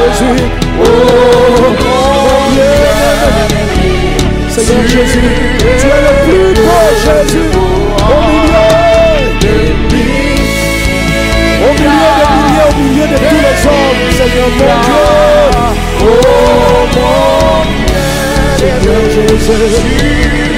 Jésus. Oh mon bien-aimé. Seigneur Jésus, tu es le plus beau Jésus. Au milieu, au milieu des milliers, au milieu de tous les hommes, Seigneur mon Dieu. Oh mon Seigneur Jésus.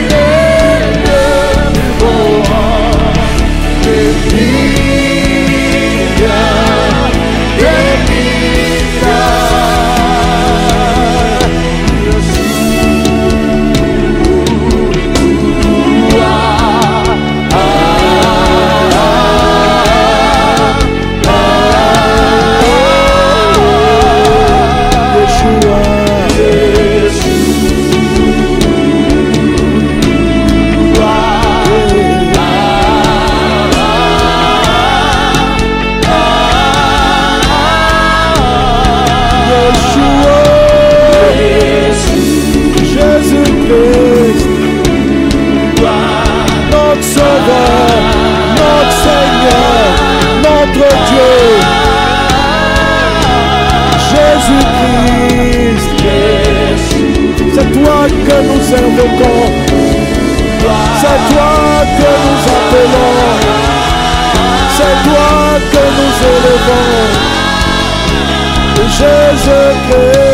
Jésus-Christ.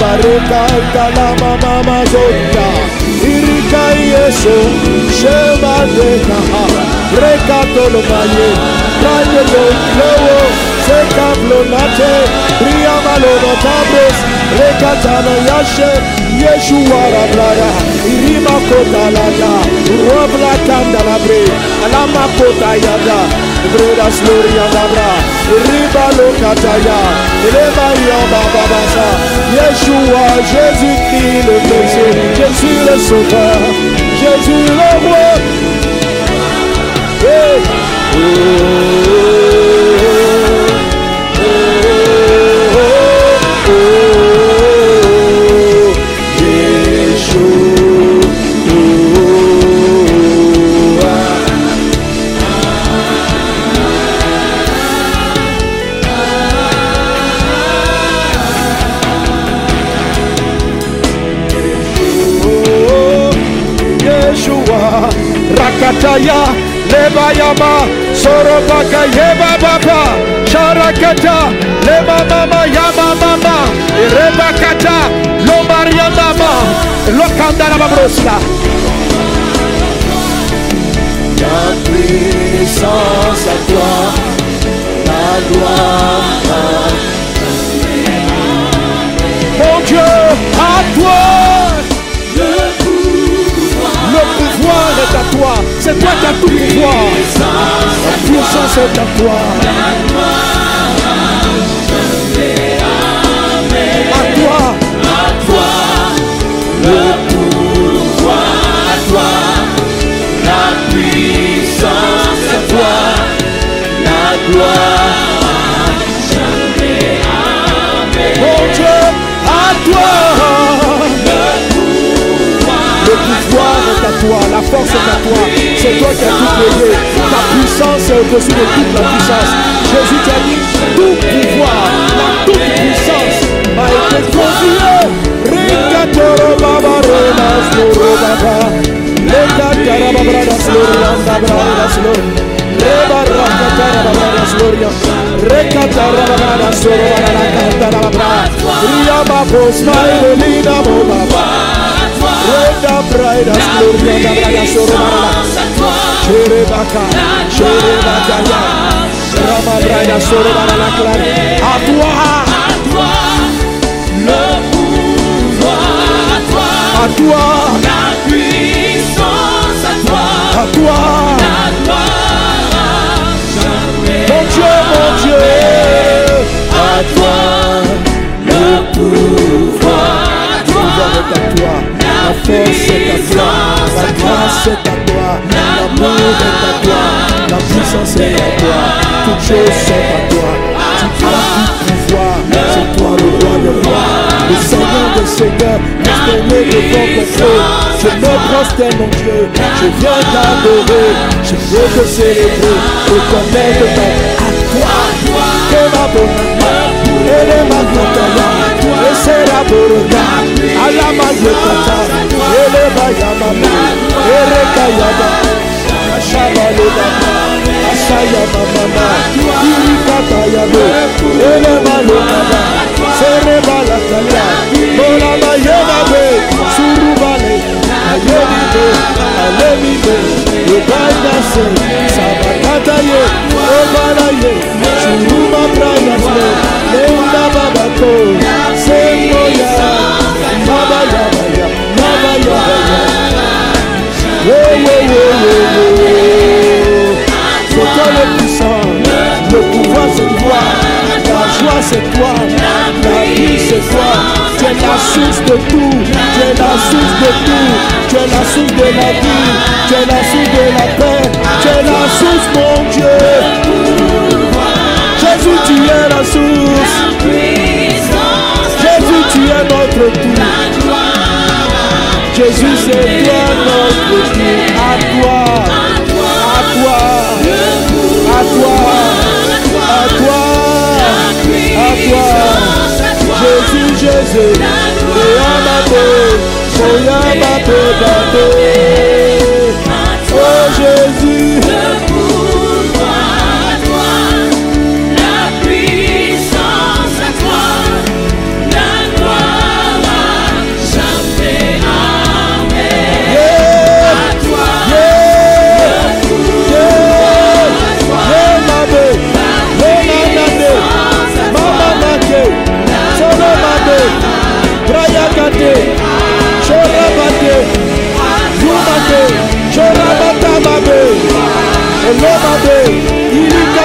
bareka italama mama zonta irika yeso shema deka reka tolo maye kanye lo lewo seka blonate ria malo notabres reka tana yashe. Yeshua rabrara irima kota lada. Robla kanda labre. Alama kota yada. Breda Sloria Dabra Riba lo kataya. Eleva yamba babasa. Yeshua, Jésus-Christ le Messie. Jésus le Sauveur. Jésus le Roi. Puissance est à toi. À toi. Le pouvoir à toi, la puissance à toi, la gloire. Mon Dieu, à toi. Le pouvoir est à toi, la force est à toi. C'est toi qui as tout payé. Ta puissance est au-dessus de toute la puissance. Jésus t'a dit, tout pouvoir, la toute puissance m'a été confiée. Rikatoro baba renas baba. Rekatara baba renas lorianda bradas lor. Reba rakatara baba renas loria. Rekatara baba renas loro baba rakatara baba. Ria babo smile lina mo baba. Braidas. Cherebaka. Rama baba la clara. À toi, Le pouvoir à toi, à toi, la puissance à toi, à toi. la gloire. Jamais Mon Dieu, mon Dieu, à toi, le pouvoir à toi. à toi, la force est à toi, la grâce est à toi, l'amour est à toi, la puissance est à toi, toutes choses sont à toi. Tu as tout pouvoir, c'est toi le roi des rois, le Seigneur des seigneurs, prosterné devant ton trône. Je me prosterne, mon Dieu, je viens t'adorer, je viens te célébrer, reconnaître ton à toi, que ma bonne elle est ma kataya, et c'est la boroga, à la mayekata, elle est ma yamama, elle est kayaba, ashaba le baba, ashaya mama, irikata yabe, elle est ma lokaba, sereba la kaya, mola mayemabe, surubale, ayemibe, alemibe, yobaidase, sabakataye, obalaye, suruma brayase, c'est toi, la vie c'est toi, tu es la source de tout, tu es la source de tout, tu es la source de la vie, tu es la source de la paix, tu es la source mon Dieu. Jésus tu es la source. Jésus, tu es notre tout. Jésus, c'est toi notre tout. À toi, à toi, à toi, à toi, à toi. Jésus, Jésus, Yamate, Soyamate, Bate. Oh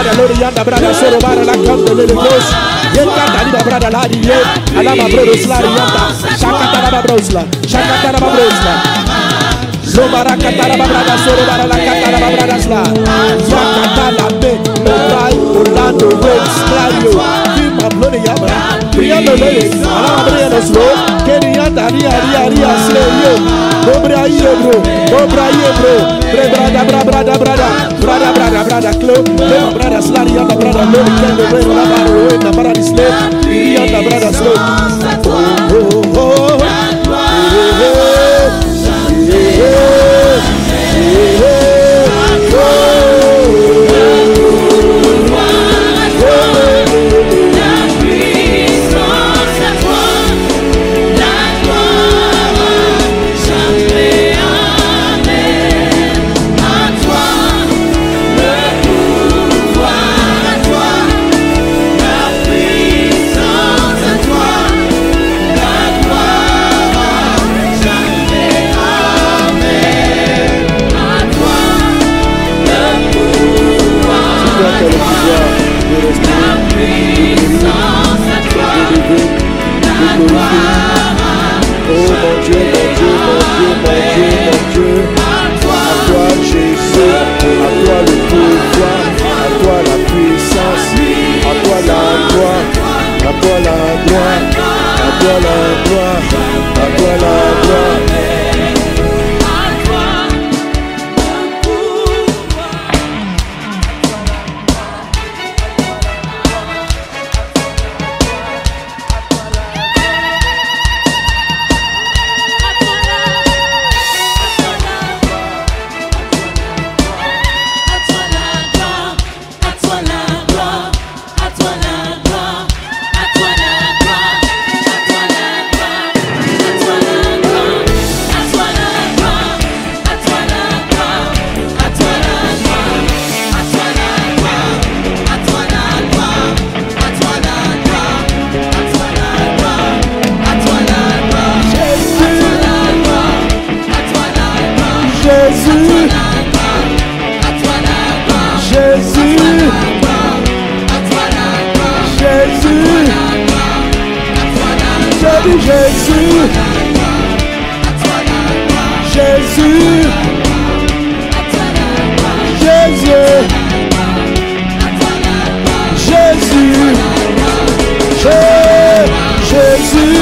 Sokabate, Orabate, Abrayasla, Arabakata, Abrada, Lorianda, da brada soro bara la kanda lele bros. Ye kanda li ba brada la di ye. Ala ma bro sla ri yanda. Shakata la ba bros la. Shakata la ba bros la. Lo bara kata la ba brada soro bara la kata la ba brada sla. Ya kata la be. Obrai Orlando Wales Clario. Film upload ya bra. Briando lele. Ala ma briando slow. Keri yanda ria ria ria slay yo. Dobra iye bro. Dobra iye bro. Bre brada bra brada brada. Brada brada brada klo. Lema brada slari yanda brada lele kendo bre la bara we na bara di slay. Yanda brada slow. Oh oh oh.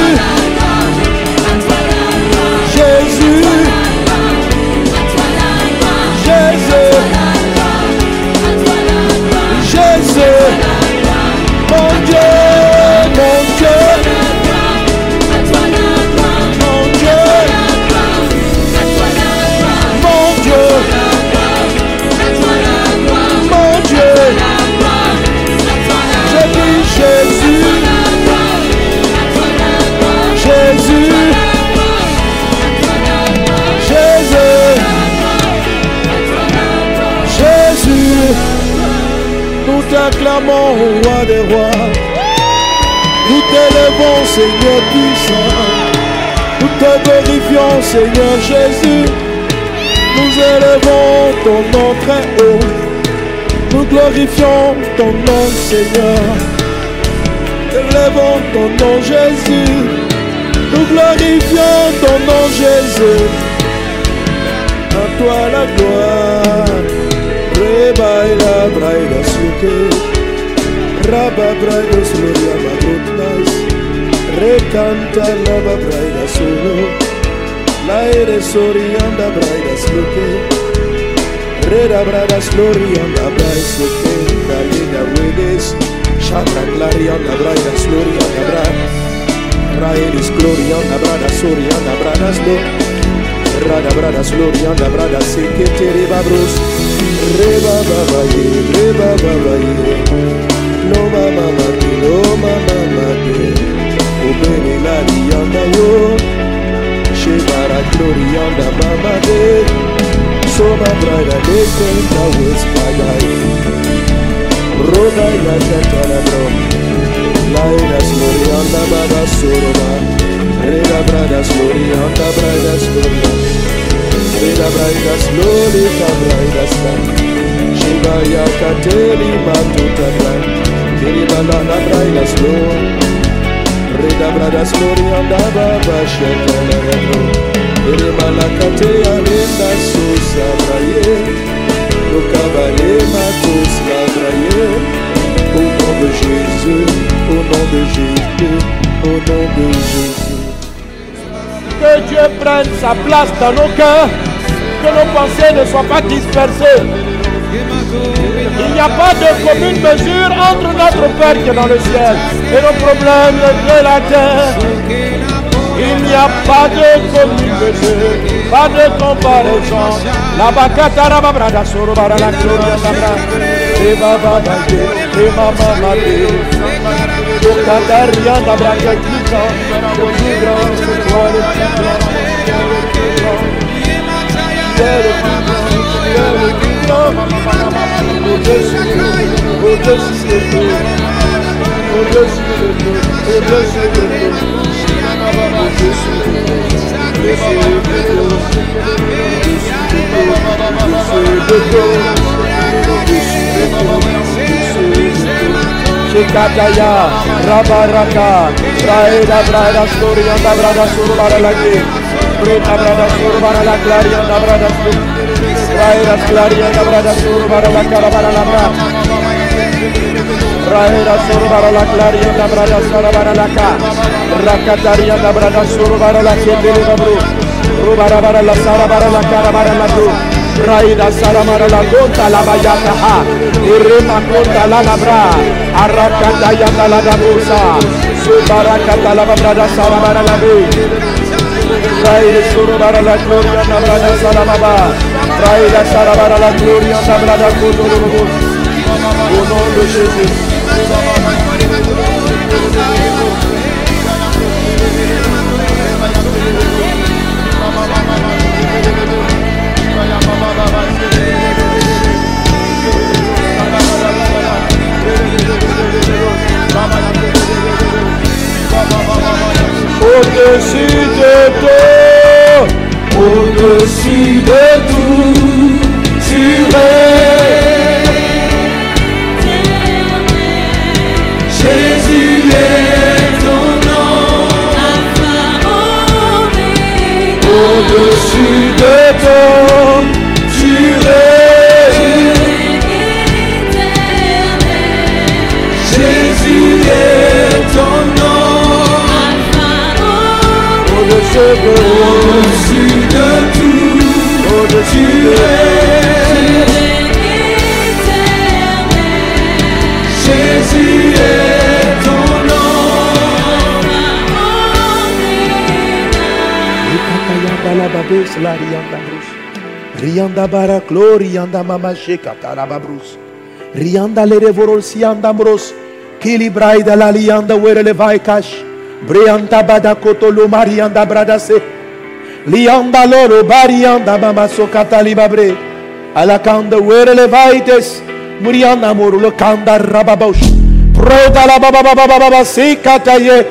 Jésus, t'acclamons, roi des rois. Nous t'élevons, Seigneur puissant. Nous te glorifions, Seigneur Jésus. Nous élevons ton nom très haut. Nous glorifions ton nom, Seigneur. Élevons ton nom, Jésus. Nous glorifions ton nom, Jésus. À toi la gloire. Reba la braida suke. Raba braida gloria magrotnas. Recanta lava braida solo. Laire sorianda braida suke. Reda bradas glorianda braida suke. Dalina wedes. Shatra glorianda braida glorianda braida. Raelis glorianda braida sorianda braida gloria. Rada brada slorianda brada sekete reba bros Reba baba ye, reba baba Soma brada de kenta wes pagay Roda ya chatala bro Laina slorianda baba soroba Reda brada slorianda brada slorianda Reda brada slowly ta brada sta Shiva Rabaya kateli matuta brai. Kiri bala na brai la slow. Reda brada slori andaba basheta la Que Dieu prenne sa place dans nos cœurs, que nos pensées ne soient pas dispersées. Il n'y a pas de commune mesure entre notre Père qui est dans le ciel et nos problèmes de la terre. Il n'y a pas de commune mesure, pas de comparaison. La bacata rababrada sorobara la gloria sabra. Et baba bade, et mama made. Le cataria d'abra qui est plus grand, le plus grand, c'est toi le plus grand. Tu es le plus grand, tu es le plus grand. Au-dessus de tout, au-dessus de tout, au-dessus de tout, au-dessus de tout. Au-dessus de tout, au-dessus de tout, au-dessus de tout. Shikataya, Rabaraka, Braida, Brada, Storia, Brada, Surbara, Lagi, Brita, Brada, Surbara, La Claria, Brada, Braida, Claria, Brada, Surbara, La Carabara, La Bra, Braida, Surbara, La Claria, Brada, Sarabara, La Ca, Rakataria, Brada, Surbara, La Kendele, Babru, Rubara, La Sarabara, La Carabara, La Bru, Raida Saramara la conta la bayata ha Irema conta la labra Arakata yanda la dabusa Subarakata la babrada saramara la bi Raida surubara la gloria na brada saramaba Raida saramara la gloria na brada kuturubu Au nom de Jésus Au-dessus de tout, au-dessus de tout, tu Jésus est ton nom. au-dessus de tout, au-dessus de tout, au-dessus de es. Jésus est ton nom. Rianda la lianda were le vai cash. Brianda bada kotolo marianda bradase. Lianda loro barianda mama sokata libabre. Alakanda were le vaites. Murianda moro lo kanda rababosh. Proda la baba baba baba sikata ye.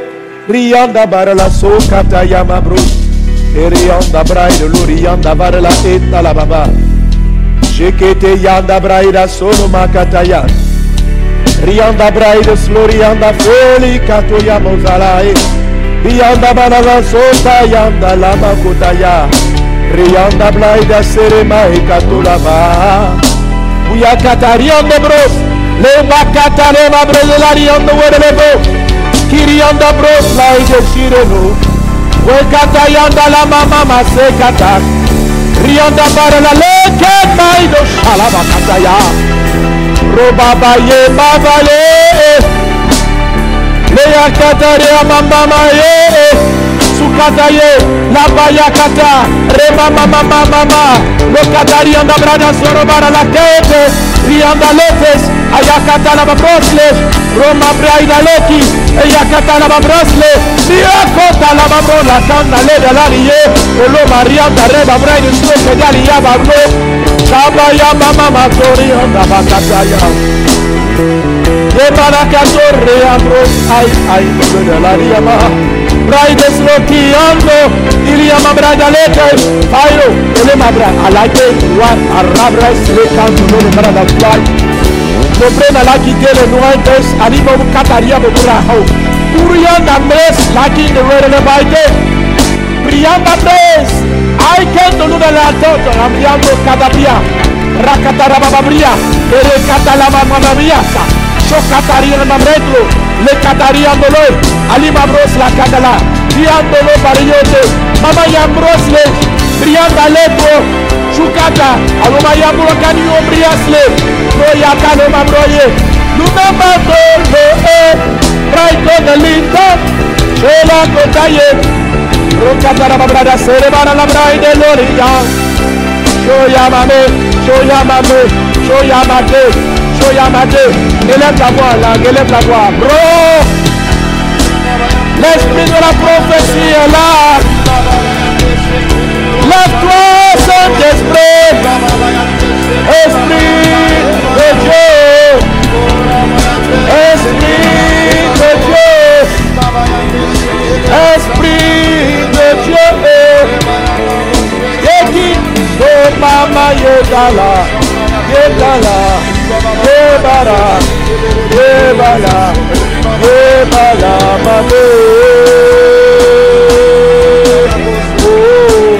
Rianda bara la sokata yama bros. Erianda braida lurianda bara la eta la baba. Jekete yanda braida solo makataya. Rianda braida slorianda feli katoya mozalae. Rianda banala sota yanda lama kotaya. Rianda braida serema ekatula ba. Uya katarianda bros. Le makata le mabre la rianda wele lebo. Kirianda bros la ide shireno. Wekata yanda la mama masekata. Rianda bara la leke maido shalaba kataya. Lo baba ye baba le. Le yakata re amamba ma ye. Kata. Rema mama mama mama. Lo katari anda brada soro bara la kete. Rianda lefes. Ayakata la babrosle. Roma braida leki. Ayakata la babrosle. Riakota la babro la kanda le da la liye. Olo marianda reba braida sloke dali ya babro. Kaba ya mama matori anda bakata ya. Yebarakatorre ambros ay ay de la riama. brightest rokiando iliama bradalete fayo elema bra alake war arabra slekan tuno brada fly Dobrena laki tele nuantes animo kataria bobura ho. Uria namres laki de rele baite Priamba tres Ai kento luna la toto amriando cada día Rakatarababria Ere katalama mamabria sa Chocataría en Mamretlo, le cataría Andoloi, Alimabros la Catalá, Triándolo Parillote, Mamayambrosle, Trianda Letro, Chucata, Alumayambro Canio Briasle, Proyata no Mabroye, Lumamba Tolo, Raiko de Linda, Chela Cotaye, Rocatara Mabrada, Cerebana Labra y de Lorilla, Choyamame, Choyamame, Choyamate, Choyamate, Élève la voix, là, élève la voix. Bro! L'esprit de la prophétie est là. Lève-toi, Saint-Esprit. Esprit de Dieu. Esprit de Dieu. Esprit de Dieu. Yeki, oh mama yedala, yedala, yebara, yebala, yebala, mame. Oh,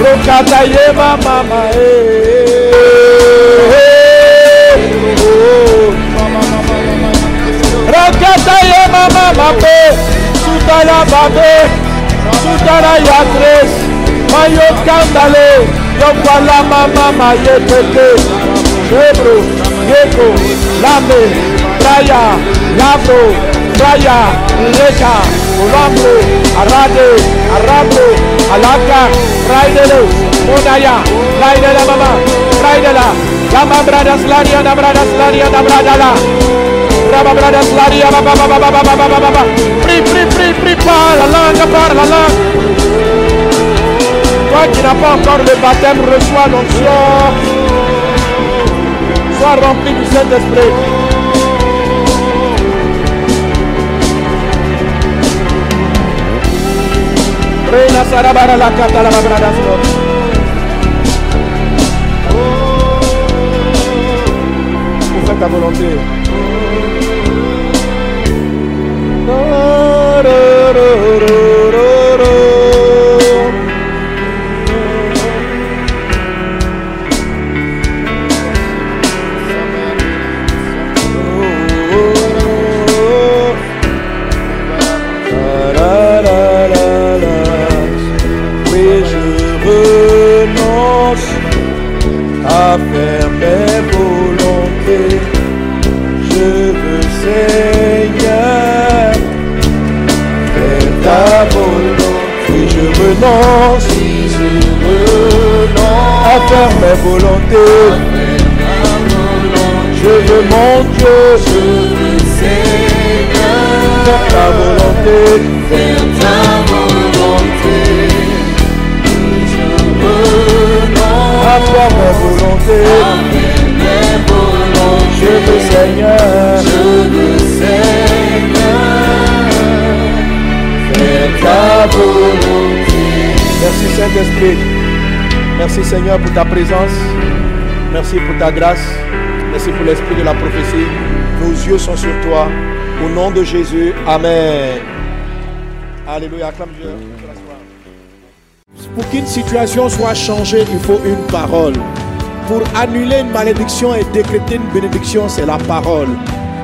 Rokata yeba mama eh. Oh, Rakata yeba mama pe, sutala babe, sutala yatres, mayo kandale, yo kwala mama maye tete, Hebro, Yeko, Lambe, Braya, Lavro, Braya, Leka, Rambo, Arade, Arabo, Alaka, Raidelo, Monaya, Raidela Mama, Raidela, Lama Bradas Laria, Da Bradas Laria, Da Bradala, Laria, Baba, Baba, Baba, Baba, Baba, Baba, guarda un pincel de spray. Reina Sarabara la cata la ta volonté. Faire mes volontés. Je veux mon Dieu, je veux, Seigneur, faire ta volonté. À faire mes volontés. Je veux, Seigneur, faire ta volonté. Merci Saint-Esprit. Merci Seigneur pour ta présence. Merci pour ta grâce. Merci pour l'esprit de la prophétie. Nos yeux sont sur toi. Au nom de Jésus. Amen. Alléluia. Acclame Dieu. Pour qu'une situation soit changée, il faut une parole. Pour annuler une malédiction et décréter une bénédiction, c'est la parole.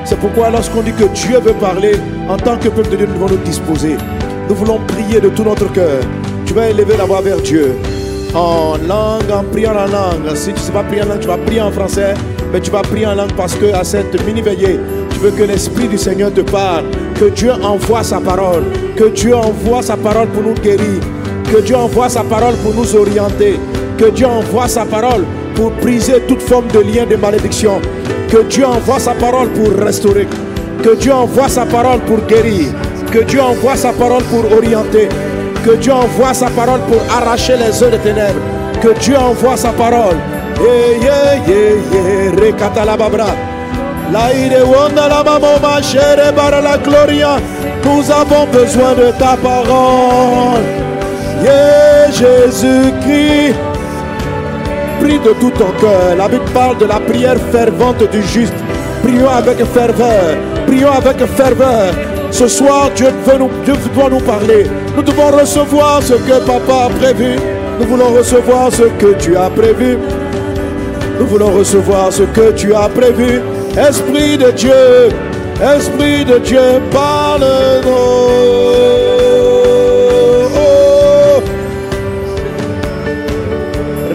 C'est pourquoi lorsqu'on dit que Dieu veut parler, en tant que peuple de Dieu, nous devons nous disposer. Nous voulons prier de tout notre cœur. Tu vas élever la voix vers Dieu. En langue, en priant en langue. Si tu ne sais pas prier en langue, tu vas prier en français. Mais tu vas prier en langue parce que à cette mini-veillée, tu veux que l'Esprit du Seigneur te parle. Que Dieu envoie sa parole. Que Dieu envoie sa parole pour nous guérir. Que Dieu envoie sa parole pour nous orienter. Que Dieu envoie sa parole pour briser toute forme de lien de malédiction. Que Dieu envoie sa parole pour restaurer. Que Dieu envoie sa parole pour guérir. Que Dieu envoie sa parole pour orienter. Que Dieu envoie sa parole pour arracher les œufs des ténèbres. Que Dieu envoie sa parole. Bara la gloria. Nous avons besoin de ta parole. Yeah, Jésus-Christ. Prie de tout ton cœur. La Bible parle de la prière fervente du juste. Prions avec ferveur. Prions avec ferveur. Ce soir, Dieu, doit nous parler. Nous devons recevoir ce que Papa a prévu. Nous voulons recevoir ce que tu as prévu. Nous voulons recevoir ce que tu as prévu. Esprit de Dieu, Esprit de Dieu, parle-nous.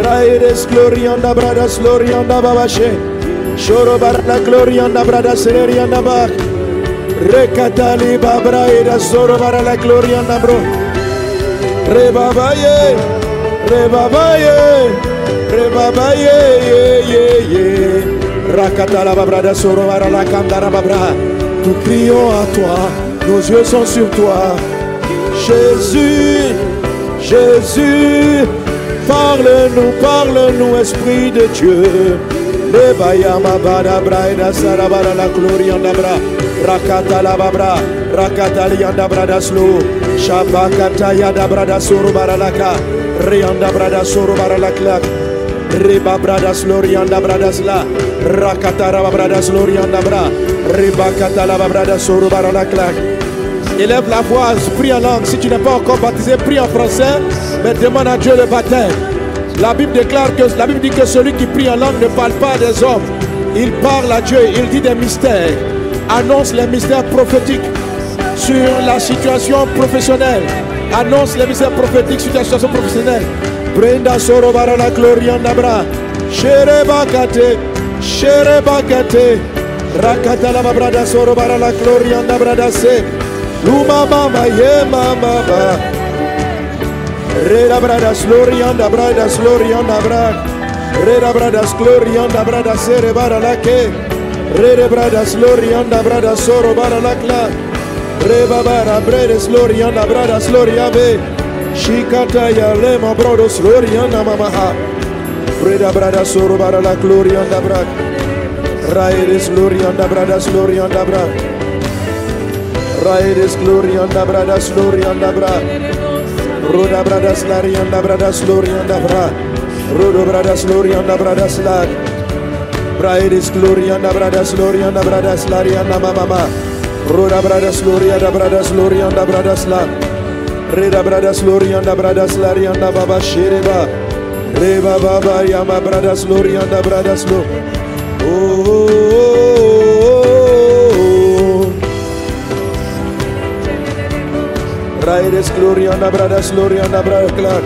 Raires glorianda bradas. Rekatali babraida soro barana glorianda bro. Rebabaye, rebabaye, rebabaye, ye, ye. Rakatala babrada soro barana kandara babra. Nous crions à toi, nos yeux sont sur toi. Jésus, Jésus, parle-nous, parle-nous, Esprit de Dieu. Le bayama bada braida sarabara la glorianda bra. Rakata la babra, rakata lianda brada slo. Shabakata yada brada soro baralaka. Rianda brada soro baralaka. Riba bradas lorianda bradas la. Rakata raba lorianda bra. Riba kata la brada baralaka. Élève la voix, prie en langue. Si tu n'es pas encore baptisé, prie en français, mais demande à Dieu le baptême. La Bible déclare que la Bible dit que celui qui prie en langue ne parle pas des hommes. Il parle à Dieu, il dit des mystères. Annonce les mystères prophétiques sur la situation professionnelle. Annonce les mystères prophétiques sur la situation professionnelle. Brenda soro bara la glorianda bra. Shere bakate, shere bakate. Rakata la brada soro bara la glorianda brada se. Luma mama mama Rera bradas gloria anda bradas gloria anda brad. Rera bradas gloria anda bradas sere bara la que. Rere bradas gloria anda bradas soro bara la cla. Reba bara bredes gloria anda bradas gloria be. Shikata ya lema brodos gloria anda mamaha. Rera bradas soro bara la gloria anda brad. Raedes gloria anda bradas gloria anda brad. Raedes gloria anda bradas gloria anda brad. Roda bradas larianda bradas glorianda bra. Rodo bradas glorianda bradas lag. Braides glorianda bradas glorianda bradas larianda mama. Roda bradas glorianda bradas glorianda bradas lag. Reda bradas glorianda bradas larianda baba shereba. Reba baba yama bradas glorianda bradas lo. Oh, oh, oh, oh. Ahora eres gloria, labrarás gloria, labrarás gloria.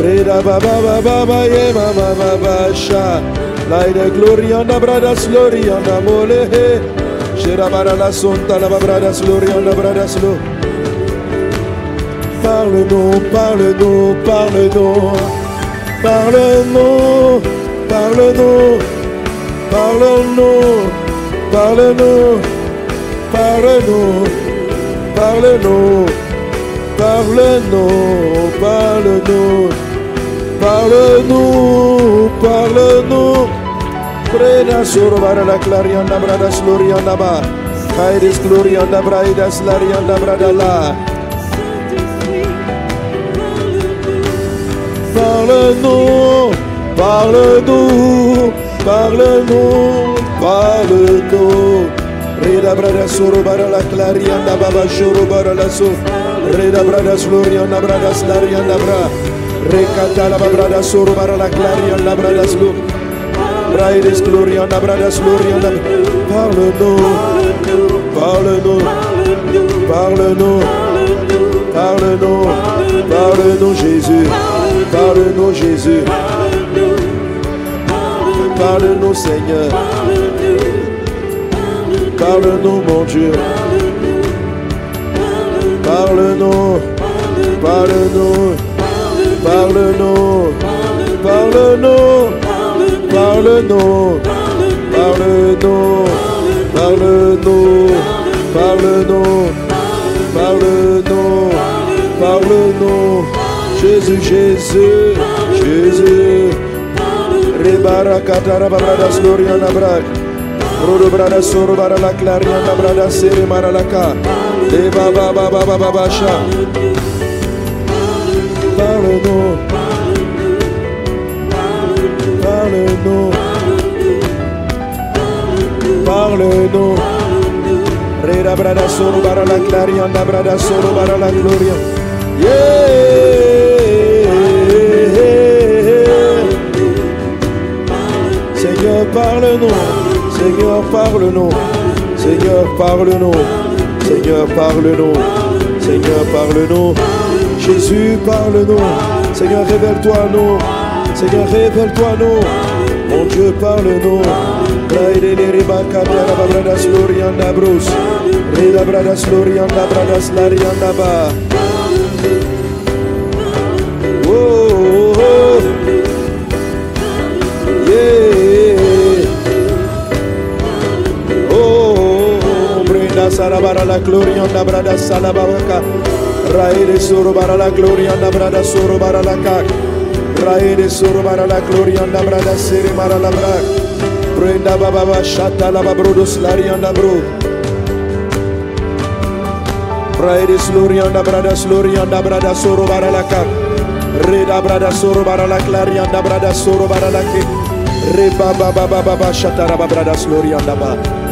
Reda baba baba baba ye baba baba sha. Laire gloria, labrarás gloria, namole he. Shera bara la sonta, labrarás gloria, labrarás gloria. Parle-nous, parle-nous, parle-nous, parle-nous, parle-nous. Parle-nous, parle-nous, parle-nous, parle-nous, parle-nous, parle-nous, parle-nous, parle-nous. Preda soro bara la clarianda brada slorianda ba. Kairis glorianda braida slarianda brada la. Parle-nous, par le nom, par le dos. Reda brada soro bara la clarianda baba shoro la so. Reda brada slorianda brada slarianda bra. Recata la brada soro bara la clarianda brada slo. Braides glorianda brada slorianda. Par le nom, par le nom, par le nom, par le nom, par le nom Jésus, par le nom Jésus. Parle-nous Seigneur. Parle-nous mon Dieu. Parle-nous. Parle-nous. Parle-nous. Parle-nous. Parle-nous. Parle-nous. Parle-nous. Parle-nous. Parle-nous. Parle-nous. Jésus, Jésus, Jésus. Barakatara Babrada Sloriana Brak. Rodo Brada Soro Barala Clariana Brada Sere Maralaka. Le Baba Baba Baba Basha. Parle-nous. Parle-nous. Parle-nous. Reda Brada Soro Barala Clariana Brada Soro Barala Gloria. Yeah. Seigneur, parle-nous. Seigneur, parle-nous. Seigneur, parle-nous. Seigneur, parle-nous. Seigneur, parle-nous. Jésus, parle-nous. Seigneur, révèle-toi à nous. Seigneur, révèle-toi à nous. Mon Dieu, parle-nous. Sarabara la gloria na brada salabaka. Raide soro bara la gloria na brada soro bara la kak. Raide soro bara la gloria na brada sere bara la brak. Brenda baba ba shata la babrodos larianda bro. Raide slorianda brada slorianda brada soro bara la kak. Reda brada soro bara la clarianda brada soro bara la ke. Reba baba baba ba shata la brada slorianda ba. Esprit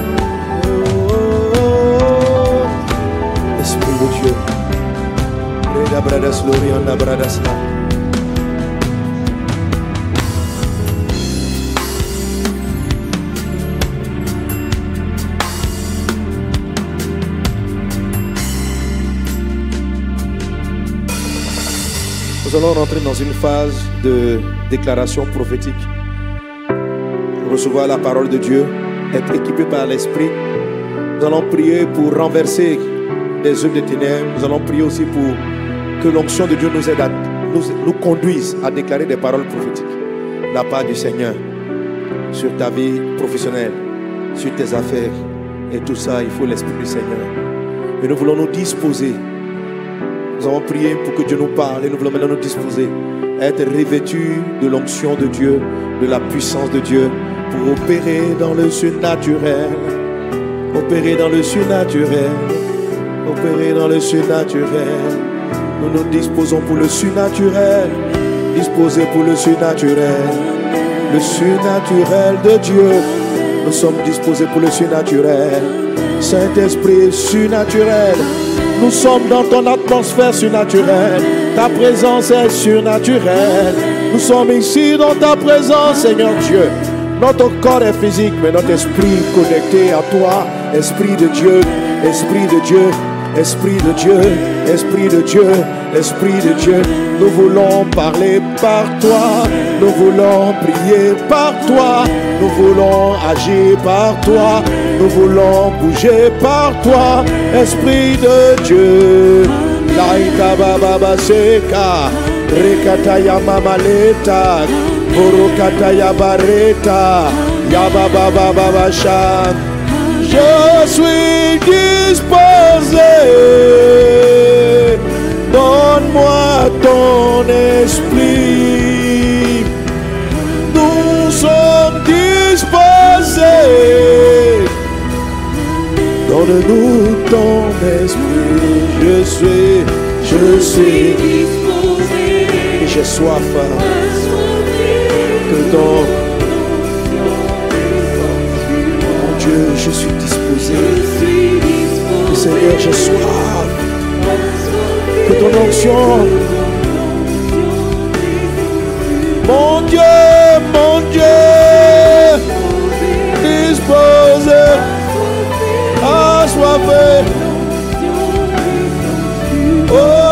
Nous allons rentrer dans une phase de déclaration prophétique. Recevoir la parole de Dieu, être équipé par l'Esprit. Nous allons prier pour renverser les œuvres des ténèbres. Nous allons prier aussi pour que l'onction de Dieu nous aide à nous, nous conduise à déclarer des paroles prophétiques. La part du Seigneur sur ta vie professionnelle, sur tes affaires et tout ça, il faut l'Esprit du Seigneur. Et nous voulons nous disposer nous avons prié pour que Dieu nous parle et nous voulons maintenant nous disposer à être revêtus de l'onction de Dieu, de la puissance de Dieu, pour opérer dans le surnaturel, opérer dans le surnaturel, opérer dans le surnaturel. Nous nous disposons pour le surnaturel, disposer pour le surnaturel, le surnaturel de Dieu. Nous sommes disposés pour le surnaturel. Saint-Esprit surnaturel, nous sommes dans ton atmosphère surnaturelle. Ta présence est surnaturelle. Nous sommes ici dans ta présence, Seigneur Dieu. Notre corps est physique, mais notre esprit connecté à toi. Esprit de Dieu, Esprit de Dieu, Esprit de Dieu, Esprit de Dieu, Esprit de Dieu. Nous voulons parler par toi. Nous voulons prier par toi. Nous voulons agir par toi. Nous voulons bouger par toi. Esprit de Dieu. Laïka baba seka. Baba. Je suis disposé. Donne-moi ton esprit. Nous sommes disposés. Donne-nous ton esprit. Je suis, je suis, et j'ai soif que ton mon Dieu, je suis disposé. Seigneur, j'ai soif que ton onction, mon Dieu, mon Dieu, disposé, assoiffé. Oh,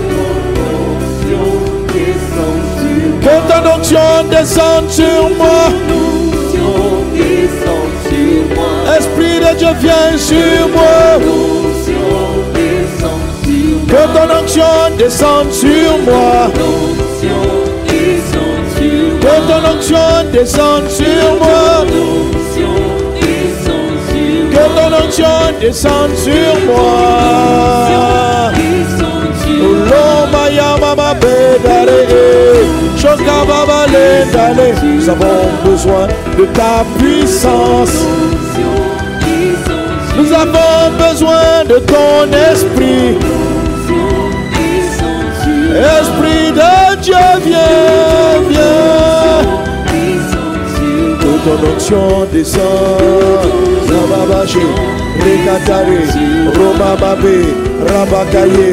ton onction descende sur moi. Esprit de Dieu, viens sur moi. Que ton onction descende sur moi. Que ton onction descende sur moi. Que ton onction descende sur moi. Nous avons besoin de ta puissance. Nous avons besoin de ton esprit. Esprit de Dieu, viens, viens. Que ton onction descend. Rababaché, Rekatare, Romababe, Rabakaye,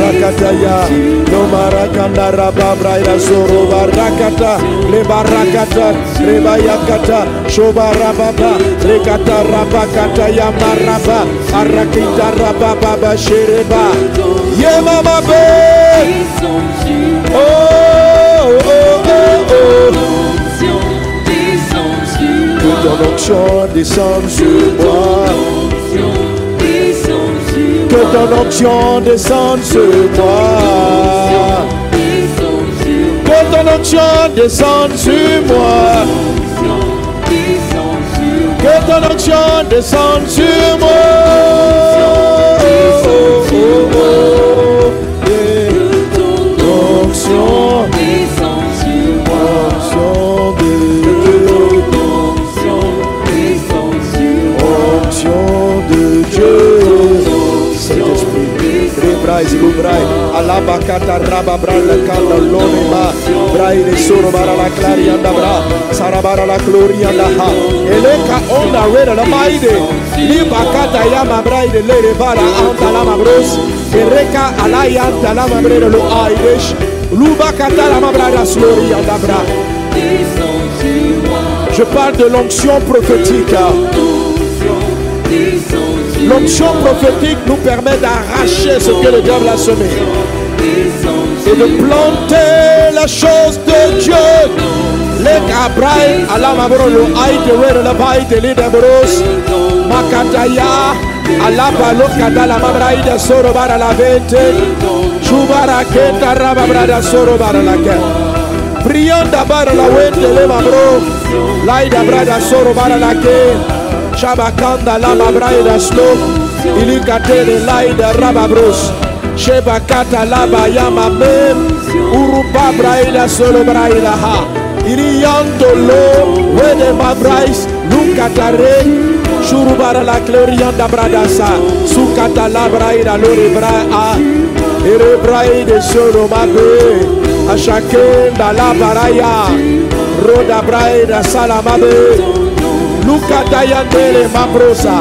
Sharababe, Rakataya, Nomarakanda Rababraira Soroba Rakata, Reba Rakata, Reba Yakata, Shoba Rababa, Rekata Rabakata Yamaraba, Arakita Rababa Shereba, Yemama Be, oh, oh, oh, oh. Que ton onction descende sur moi. Que ton onction descende sur moi. Que ton onction descende sur moi. Que ton onction descende sur moi. Rababra, la Kanda, Lonema, Brai, de Sorobara, la Clarianda, Bra, Sarabara, la Glorianda, Ha, Eleka, Onda, Reda, la Maide, Libakata, Yama, Brai, de Lere, Bara, Anta, Lama, Bros, Ereka, Alayanta, Lama, Breda, Lo Aidesh, Lubakata, Lama, Bra, Slorianda, Bra. Je parle de l'onction prophétique. L'onction prophétique nous permet d'arracher ce que le diable a semé et de planter la chose de Dieu. Les cabrai à la mabro lo aite wera la baite le dabros makataya ala balo kada la mabrai da soro bara la vente. Chubara keta raba brada soro bara la ke Prions d'abord la wente le mabro. Laida brada soro bara la ke Shabakanda lama braida slo Ilikate de laida rababros Shebakata laba yama mem Urupa braida solo braida ha Iriyanto lo Wede ma brais Lukatare Shurubara la glorianda bradasa Sukata la braida lori braa Ere braide solo mabe Ashakenda la baraya Roda braida salamabe Lukata yandele mambrosa.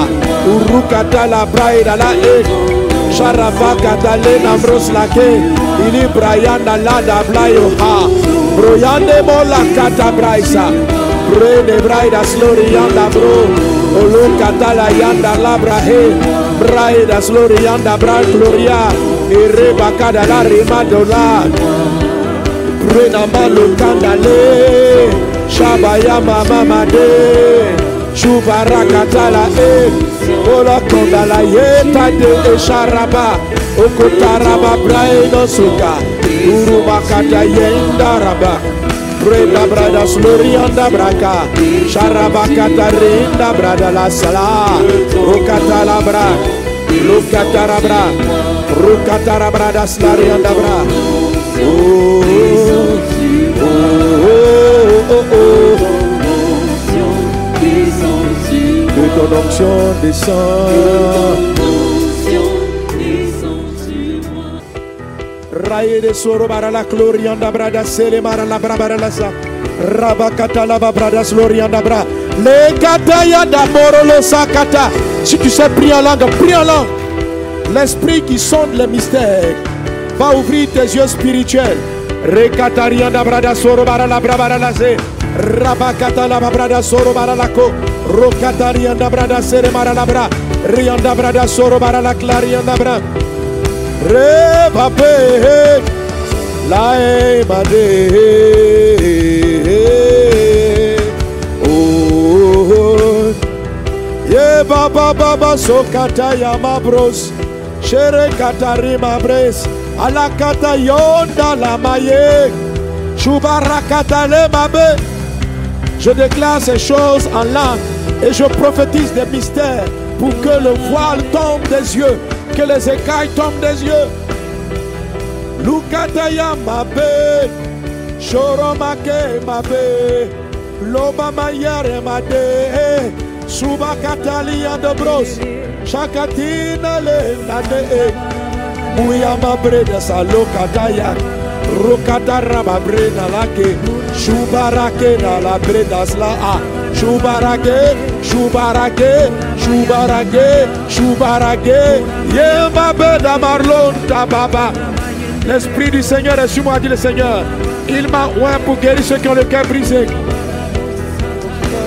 Urukata la braida la e. Sharafaka dale nambros la ke Ili brayanda la da blayo ha. Broyande mo la kata braisa. Brene braida slori yanda bro. Olukata la yanda la brahe. Braida slori yanda bra gloria. Ere bakada la rimadola. Brena malo kandale. Shabaya mama made Shubarakatala e Ola kondala yeta de esharaba. Okotaraba braino suka. Urumakata yenda raba. Breda brada slorianda braka. Sharabakata rinda brada la sala. Rukatala bra. Lukatara bra. Rukatara brada slarianda bra ton onction descend. Raye de soro bara la glorianda brada sele mara la bra bara la sa. Rabakata la ba brada slorianda bra. Le kata ya da moro lo sakata. Si tu sais prier en langue, prie en langue. L'esprit qui sonde les mystères va ouvrir tes yeux spirituels. Rekatarianda brada soro bara la bra bara la se. Rabakata la ba brada soro bara la ko. Rokatarianda brada sere mara la bra. Rianda brada soro bara la clarianda bra. Re pape. La e made. Oh. Ye baba baba sokata ya mabros. Shere katarima bres. Alakata yonda la maye. Shubarakata le mabe. Je déclare ces choses en langue et je prophétise des mystères pour que le voile tombe des yeux, que les écailles tombent des yeux. Lukataya mabe, Shoromake mabe, Lobama yare made, Subakatali de bros, Shakatina le nade, Muyama breda salokataya, Rukatara breda lake, Shubarake na la breda sla a, Shubarake, Shubarake, Shubarake, Shubarake, Yema beda marlon tababa. L'Esprit du Seigneur est sur moi, dit le Seigneur. Il m'a oint pour guérir ceux qui ont le cœur brisé.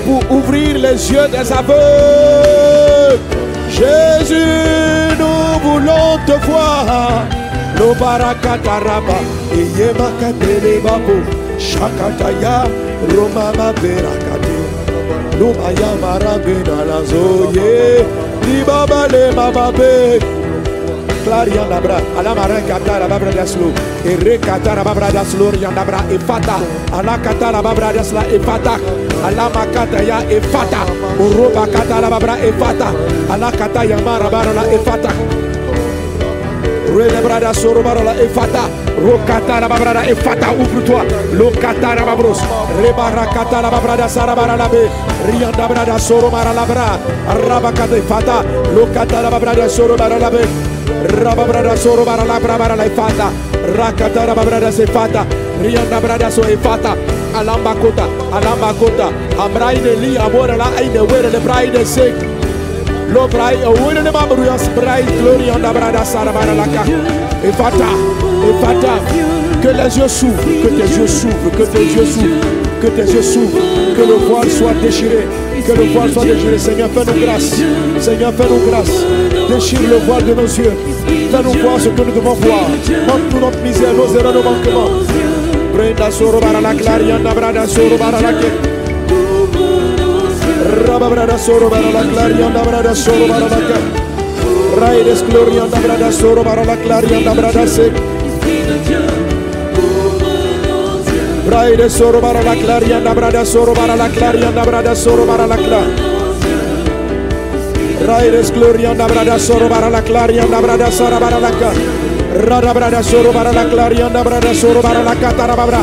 Pour ouvrir les yeux des aveugles. Jésus, nous voulons te voir. Lobarakataraba, Yemaka Telebabu, Shakataya, Romama Verakati, Lumaya Marabina Lazoye, Libaba Le Mababe, Clarion Labra, Alamara Katara Babra Daslu, Ere Katara Babra Daslu, Yanabra Efata, Alakatara Babra Dasla Efata, Alamakataya Efata, Uruba Katara Babra Efata, Alakataya Marabara Efata, Rele brada soro barala efata, rokatara babra efata, ouvre-toi, lokatara babros, rebara katara babra sara barala be, rianda brada soro marala bra, rabakata efata, lokatara babra soro barala be. Rababrada soro bara la brabara la ifata. Rakata rababrada se fata. Rianda brada so ifata. Alamba kota, alamba kota. Amrai de li amora la aine were le brai de sek. Lo brai o were le mamru yas brai glory anda brada sara bara la ka. Ifata, ifata. Que les yeux s'ouvrent, que tes yeux s'ouvrent, que tes yeux s'ouvrent, que tes yeux s'ouvrent, que le voile soit déchiré, que le voile soit déchiré. Seigneur, fais-nous grâce. Seigneur, fais-nous grâce. Déchire le voile de nos yeux. Fais-nous voir ce que nous devons voir. Montre-nous notre misère, nos erreurs, nos manquements. Brenda soro soro brada soro bara la clarianda brada soro bara la ke. Raides glorianda brada soro bara la clarianda brada se. Braide soro bara la clarianda brada soro bara la clarianda brada soro bara la cla. Raides glorianda brada soro bara la clarianda brada sara bara la ca. Rada brada soro bara la clarianda brada soro bara la catara babra.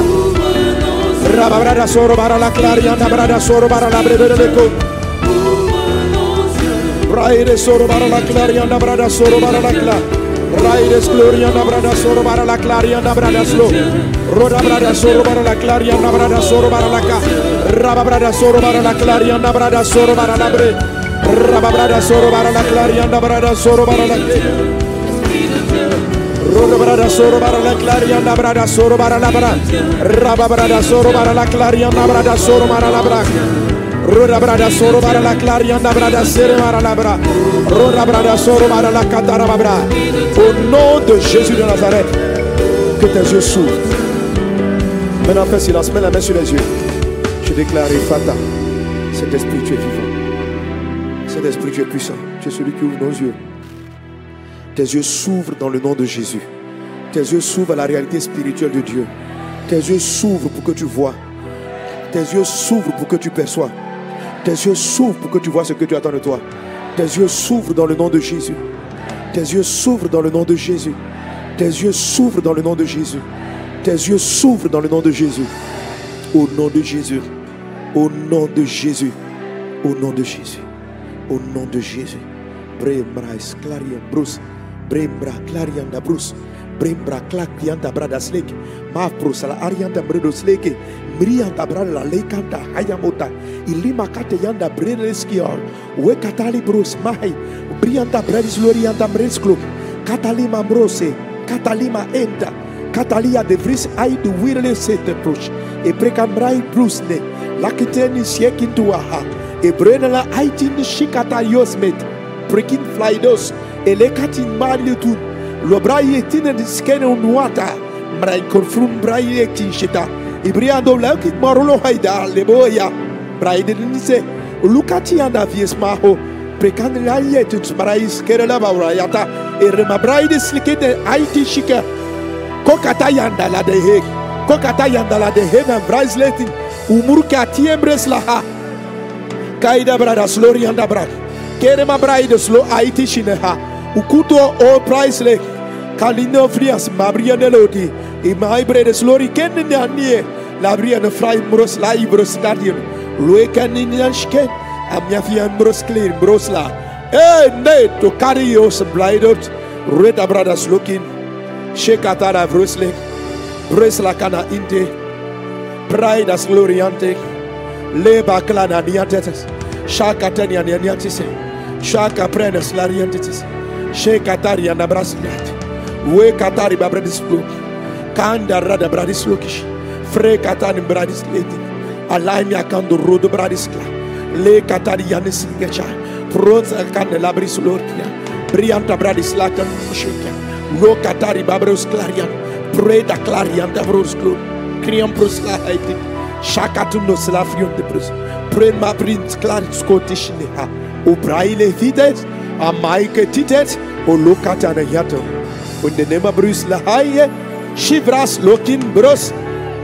Raba brada soro bara la clarianda brada soro bara la brede de co. Braide soro bara la clarianda brada soro bara la cla. Raides glorianda brada soro bara la clarianda brada slo. Roda brada soro bara la clarianda brada soro bara la ca. Raba brada soro bara la clarianda brada soro bara la bre. Raba brada soro bara la clarianda brada soro bara la ke. Roda brada soro bara la clarianda brada soro bara la bra. Raba brada soro bara la clarianda brada soro bara la bra. Brada soro la brada la bra. Brada soro la. Au nom de Jésus de Nazareth, que tes yeux s'ouvrent. Maintenant fais silence, mets la main sur les yeux. Je déclare Fata, cet esprit tu es vivant. Cet esprit tu es puissant. Tu es celui qui ouvre nos yeux. Tes yeux s'ouvrent dans le nom de Jésus. Tes yeux s'ouvrent à la réalité spirituelle de Dieu. Tes yeux s'ouvrent pour que tu vois. Tes yeux s'ouvrent pour que tu perçois. Tes yeux s'ouvrent pour que tu vois ce que tu attends de toi. Tes yeux s'ouvrent dans le nom de Jésus. Tes yeux s'ouvrent dans le nom de Jésus. Tes yeux s'ouvrent dans le nom de Jésus. Tes yeux s'ouvrent dans le nom de Jésus. Au nom de Jésus. Au nom de Jésus. Au nom de Jésus. Au nom de Jésus. Brembra esclaria. Brembra clarianda brus. Brembra clakianda brada slek. Ma prosala arianda bredo sleke. Mrianda brada la lekanda hayamota. Ilima kate yanda bredeskior. We katali brus mahai. Brianda bredis lorianda bresklo. Katalima brose. Katalima enda. Katalia de vris ai de wirele sete proch. E prekambrai brusne. Lakiteni siekintuaha. E brenela aitin shikata yosmet. breaking flydos elekati mali tun lobraye tine diskene unuata mrai konfrum braye kinshita ibria dobla ki marulo haida leboya braide nise lukati anda viesmaho prekan laye tuts mrai skere la baurayata ere mabraide slikete aiti shika kokata yanda la de hek kokata yanda la de hena braisletin umurka tiembres la ha. Kaida brada slori anda brad kere mabraide slo aiti shine ha. Ukuto o priceless kalino frias mabria nelodi. E mai brede slori ken nyanie labria na frai mros lai bros stadium lue kan nyanshke amia fia mros clear brosla e ne to carry us blinded red brothers looking. Shekatara brosle brosla kana inde pride as gloriante leba klana niantetes shaka tenia niantetes shaka prenes lariantetes She Katari and Abrasilat. We Katari Babradispluk. Kanda Rada Bradislukish. Fre Katani Bradisleti. Alania Kando Rodo Bradiskla. Le Katari Yanis Gacha. Pronz Alkan Labris Lorkia. Brianta Bradislatan Shika. No Katari Babros Clarian. Preda Clarian Davros Club. Criam Prosla Haiti. no Slavion de Brus. Pren ma print clar scotișine ha. Ubraile fideți fitet a maike titet o lokata na yato in the name of Bruce Lahaye, Shivras looking Bruce,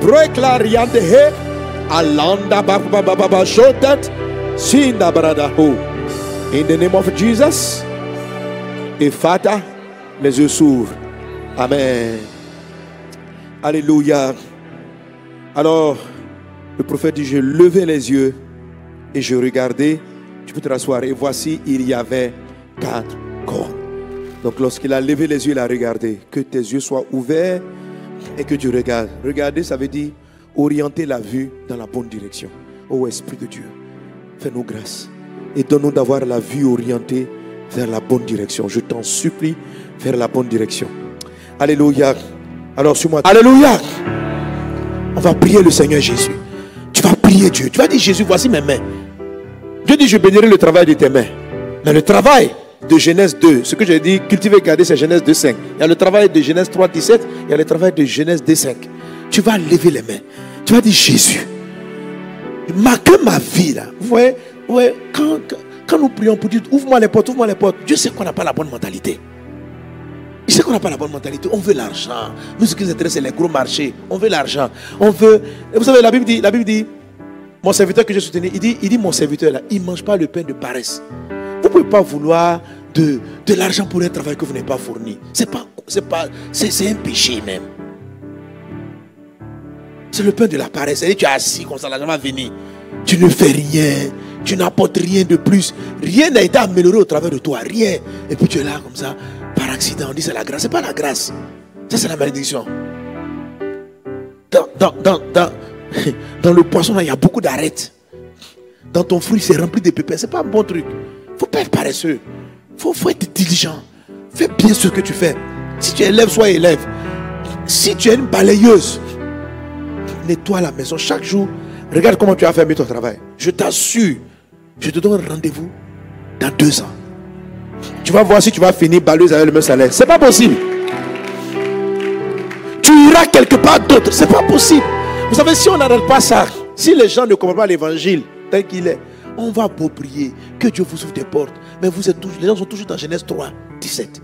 Proeklariante he, Alanda Baba Baba Shotat, Sinda Brada Ho. In the name of Jesus, et Fata, les yeux s'ouvrent. Amen. Alléluia. Alors, le prophète dit, je levais les yeux et je regardais, tu peux te rasseoir, et voici, il y avait quatre. Donc lorsqu'il a levé les yeux, il a regardé. Que tes yeux soient ouverts et que tu regardes. Regarder, ça veut dire orienter la vue dans la bonne direction. Ô Esprit de Dieu, fais-nous grâce et donne-nous d'avoir la vue orientée vers la bonne direction. Je t'en supplie, vers la bonne direction. Alléluia. Alors sur moi. Alléluia. On va prier le Seigneur Jésus. Tu vas prier Dieu. Tu vas dire Jésus, voici mes mains. Dieu dit, je bénirai le travail de tes mains. Mais le travail de Genèse 2, ce que j'ai dit, cultiver, garder, c'est Genèse 2, 5. Il y a le travail de Genèse 3, 17, il y a le travail de Genèse 2, 5. Tu vas lever les mains. Tu vas dire Jésus, ma, que ma vie là, vous voyez, vous voyez, quand, quand, quand nous prions pour dire ouvre-moi les portes, ouvre-moi les portes, Dieu sait qu'on n'a pas la bonne mentalité. Il sait qu'on n'a pas la bonne mentalité. On veut l'argent. Nous, ce qui nous intéresse, c'est les gros marchés. On veut l'argent. On veut. Et vous savez, la Bible dit, la Bible dit, mon serviteur que j'ai soutenu, il dit, il dit, mon serviteur là, il ne mange pas le pain de paresse. Vouloir de, de l'argent pour un travail que vous n'avez pas fourni. C'est pas, c'est pas, c'est, un péché même. C'est le pain de la paresse. C'est-à-dire, tu es assis comme ça, l'argent va venir. Tu ne fais rien. Tu n'apportes rien de plus. Rien n'a été amélioré au travers de toi. Rien. Et puis tu es là comme ça, par accident. On dit c'est la grâce. C'est pas la grâce. Ça, c'est la malédiction. Dans, dans, dans, dans, dans le poisson, il y a beaucoup d'arêtes. Dans ton fruit, c'est rempli de pépins. C'est pas un bon truc. Faut pas être paresseux. faut, faut être diligent. Fais bien ce que tu fais. Si tu es élève, sois élève. Si tu es une balayeuse, nettoie la maison chaque jour. Regarde comment tu as fait ton travail. Je t'assure, je te donne rendez-vous dans deux ans. Tu vas voir si tu vas finir balayeuse avec le même salaire. C'est pas possible. Tu iras quelque part d'autre. C'est pas possible. Vous savez, si on n'arrête pas ça, si les gens ne comprennent pas l'évangile tel qu'il est, on va beau prier, que Dieu vous ouvre des portes. Mais vous êtes toujours, les gens sont toujours dans Genèse 3, 17.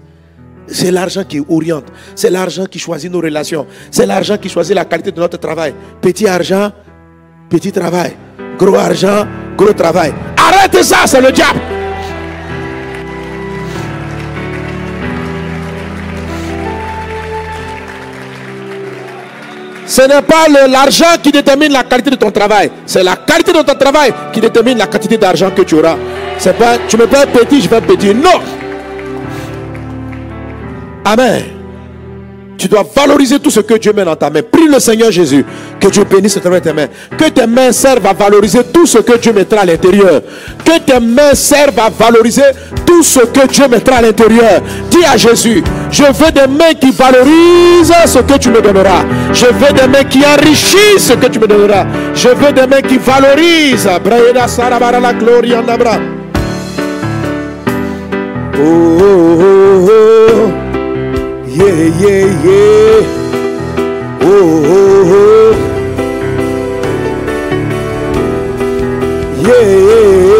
C'est l'argent qui oriente. C'est l'argent qui choisit nos relations. C'est l'argent qui choisit la qualité de notre travail. Petit argent, petit travail. Gros argent, gros travail. Arrêtez ça, c'est le diable. Ce n'est pas l'argent qui détermine la qualité de ton travail. C'est la qualité de ton travail qui détermine la quantité d'argent que tu auras. C'est pas, tu me fais petit, je fais petit. Non. Amen. Tu dois valoriser tout ce que Dieu met dans ta main. Prie le Seigneur Jésus que Dieu bénisse tes mains. Que tes mains servent à valoriser tout ce que Dieu mettra à l'intérieur. Que tes mains servent à valoriser tout ce que Dieu mettra à l'intérieur. Dis à Jésus, je veux des mains qui valorisent ce que tu me donneras. Je veux des mains qui enrichissent ce que tu me donneras. Je veux des mains qui valorisent. Nabra. Oh, oh, oh, oh. Yeah, yeah, yeah. Oh, oh, oh. Yeah.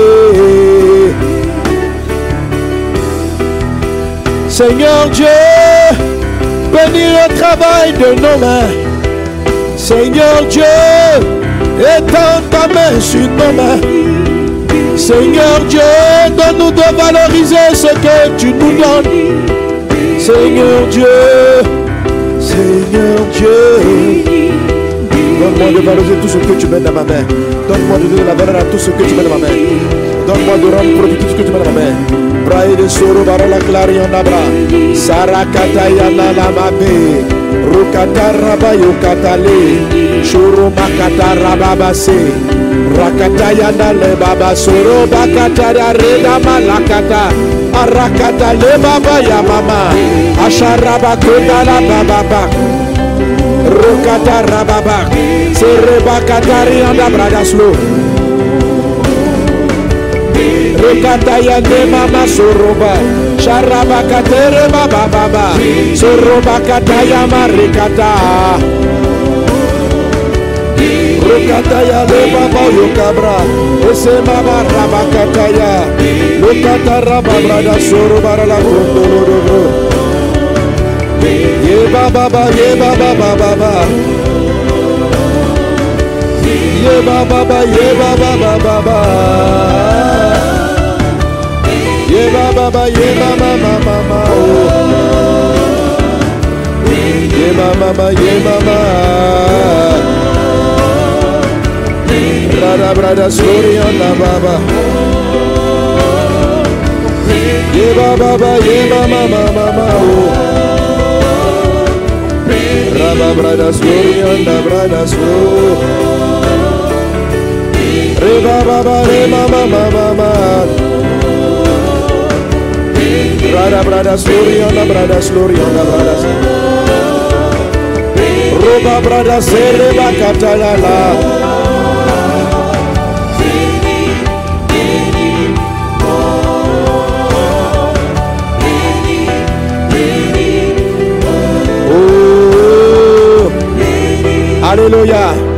Seigneur Dieu, bénis le travail de nos mains. Seigneur Dieu, étends ta main sur nos mains. Seigneur Dieu, donne-nous de valoriser ce que tu nous donnes. Seigneur Dieu, Seigneur Dieu, donne-moi de valoriser tout ce que tu mets dans ma main. Donne-moi de donner la valeur à tout ce que tu mets dans ma main. Donne-moi de rendre profit tout ce que tu mets dans ma main. Braille de soro barola clarion abra. Sarakata yana la mabe. Rukata raba yokatale. Shuru makata rababase. Rakata yana le baba soro bakata ya reda malakata. Arakata le baba ya mama. Asharaba kota la baba bak. Rukata rababa. Sereba katari anda bradaslo. Rekata yande mama soroba Sharaba katere baba baba Soroba kataya marikata Rekata ya le baba yokabra Ese mama raba kataya Lokata raba brada soroba la kondolo dobro Ye baba baba ye baba baba baba Ye baba baba ye baba baba baba Ye ba ba ba ye ba ma ma ma ma oh. Ye ba ba ba ye ba ma Brada brada sorry on la baba Ye ba ba ba ye ba ma ma ma ma oh. Raba brada sorry on la brada slow Re ba ba ba re ma ma ma ma ma Brada, brada, sloriana, brada, sloriana, brada. Roba, brada, sereba, katalala. Hallelujah.